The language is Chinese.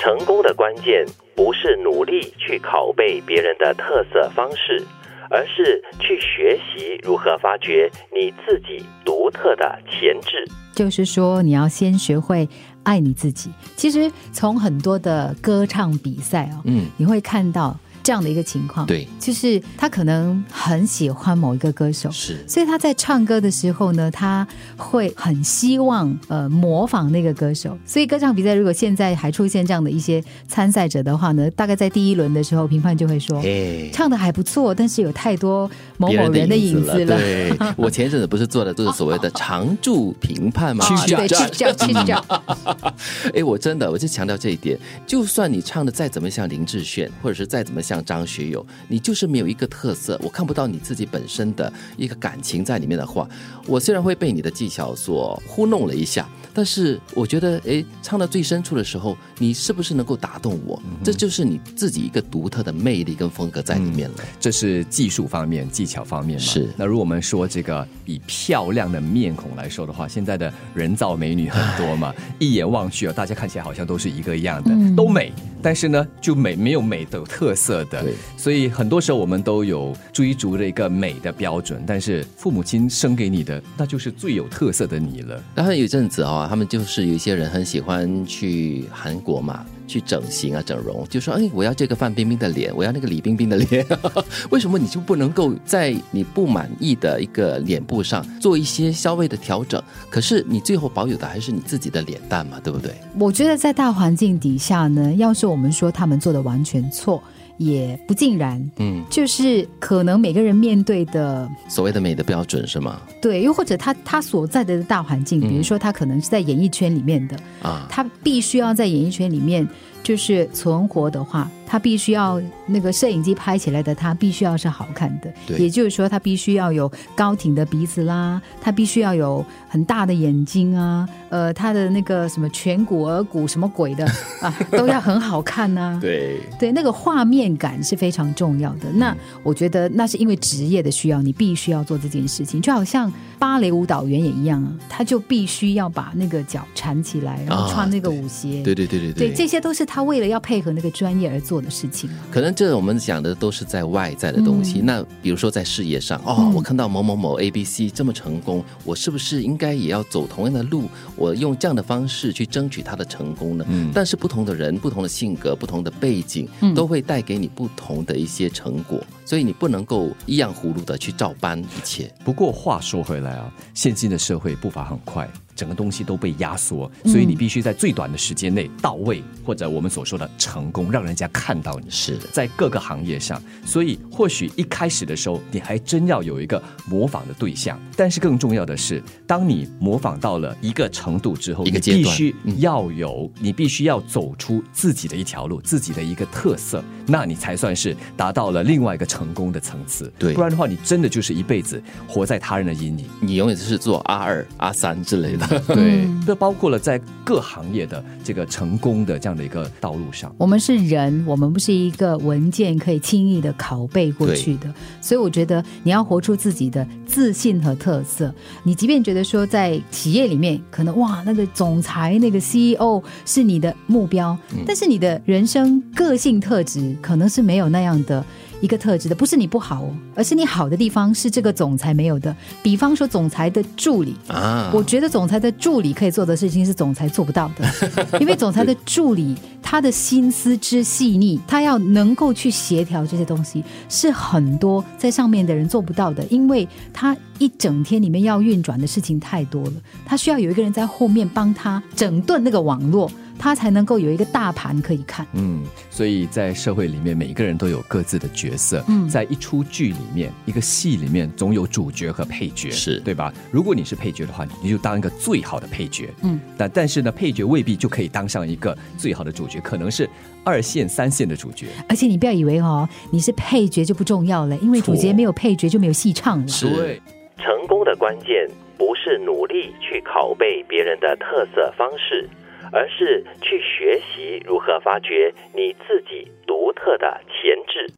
成功的关键不是努力去拷贝别人的特色方式，而是去学习如何发掘你自己独特的潜质。就是说，你要先学会爱你自己。其实从很多的歌唱比赛哦，嗯，你会看到这样的一个情况，对，就是他可能很喜欢某一个歌手，是所以他在唱歌的时候呢，他会很希望呃模仿那个歌手。所以歌唱比赛如果现在还出现这样的一些参赛者的话呢，大概在第一轮的时候，评判就会说。哎。唱的还不错，但是有太多某某人的影子子了。对，我前一阵子不是做的这个所谓的常驻评判吗？啊 对，去叫，去叫。哎，我真的我就强调这一点，就算你唱的再怎么像林志炫，或者是再怎么像张学友，你就是没有一个特色，我看不到你自己本身的一个感情在里面的话，我虽然会被你的技巧所糊弄了一下，但是我觉得，哎，唱到最深处的时候，你是不是能够打动我？这就是你自己一个独特的魅力跟风格在里面了。这是技术方面、技巧方面嘛？是那如果我们说这个以漂亮的面孔来说的话，现在的人造美女很多嘛，一眼望去啊，大家看起来好像都是一个样的，嗯都美，但是呢，就美没有美的特色的。对，所以很多时候我们都有追逐的一个美的标准，但是父母亲生给你的，那就是最有特色的你了。然后有一阵子啊、他们就是有一些人很喜欢去韩国嘛，去整形啊、整容，就说：“哎，我要这个范冰冰的脸，我要那个李冰冰的脸。”为什么你就不能够在你不满意的一个脸部上做一些稍微的调整？可是你最后保有的还是你自己的脸蛋嘛，对不对？我觉得在大环境底下呢，要是我们说他们做的完全错，也不尽然。嗯，就是可能每个人面对的所谓的美的标准是吗？对，又或者他他所在的大环境，比如说他可能是在演艺圈里面的，啊，他必须要在演艺圈里面就是存活的话，他必须要那个摄影机拍起来的他必须要是好看的，对。也就是说他必须要有高挺的鼻子啦，他必须要有很大的眼睛啊，呃，他的那个什么颧骨、额骨什么鬼的 啊，都要很好看呐、对，对，那个画面感是非常重要的。那我觉得那是因为职业的需要，你必须要做这件事情。就好像芭蕾舞蹈员也一样啊，他就必须要把那个脚缠起来，然后啊穿那个舞鞋。对对对对对，这些都是他为了要配合那个专业而做的事情啊。可能这我们讲的都是在外在的东西。嗯那比如说在事业上，哦，嗯我看到某某某 A B C 这么成功，我是不是应该也要走同样的路？我用这样的方式去争取他的成功呢？嗯但是不同的人、不同的性格、不同的背景，嗯都会带给你不同的一些成果，所以你不能够一样葫芦的去照搬一切。不过话说回来啊，现今的社会步伐很快，整个东西都被压缩，嗯所以你必须在最短的时间内到位，或者我们所说的成功，让人家看到你。是的，在各个行业上，所以或许一开始的时候，你还真要有一个模仿的对象。但是更重要的是，当你模仿到了一个程度之后，一个阶段必须嗯要有，你必须要走出自己的一条路，自己的一个特色，那你才算是达到了另外一个成功的层次。对不然的话，你真的就是一辈子活在他人的阴影。你永远是做 R 二、R 三之类的。对嗯，这包括了在各行业的这个成功的这样的一个道路上。我们是人，我们不是一个文件可以轻易的拷贝过去的，所以我觉得你要活出自己的自信和特色。你即便觉得说在企业里面，可能哇那个总裁、那个 CEO 是你的目标，但是你的人生个性特质可能是没有那样的。一个特质的，不是你不好哦，而是你好的地方是这个总裁没有的。比方说，总裁的助理，啊，我觉得总裁的助理可以做的事情是总裁做不到的，因为总裁的助理他的心思之细腻，他要能够去协调这些东西，是很多在上面的人做不到的，因为他一整天里面要运转的事情太多了，他需要有一个人在后面帮他整顿那个网络，他才能够有一个大盘可以看。嗯，所以在社会里面，每一个人都有各自的角色。嗯在一出剧里面，一个戏里面，总有主角和配角，是对吧？如果你是配角的话，你就当一个最好的配角。嗯，但但是呢，配角未必就可以当上一个最好的主角，可能是二线、三线的主角。而且你不要以为哦，你是配角就不重要了，因为主角错没有配角就没有戏唱了。是对。成功的关键不是努力去拷贝别人的特色方式，而是去学习如何发掘你自己独特的潜质。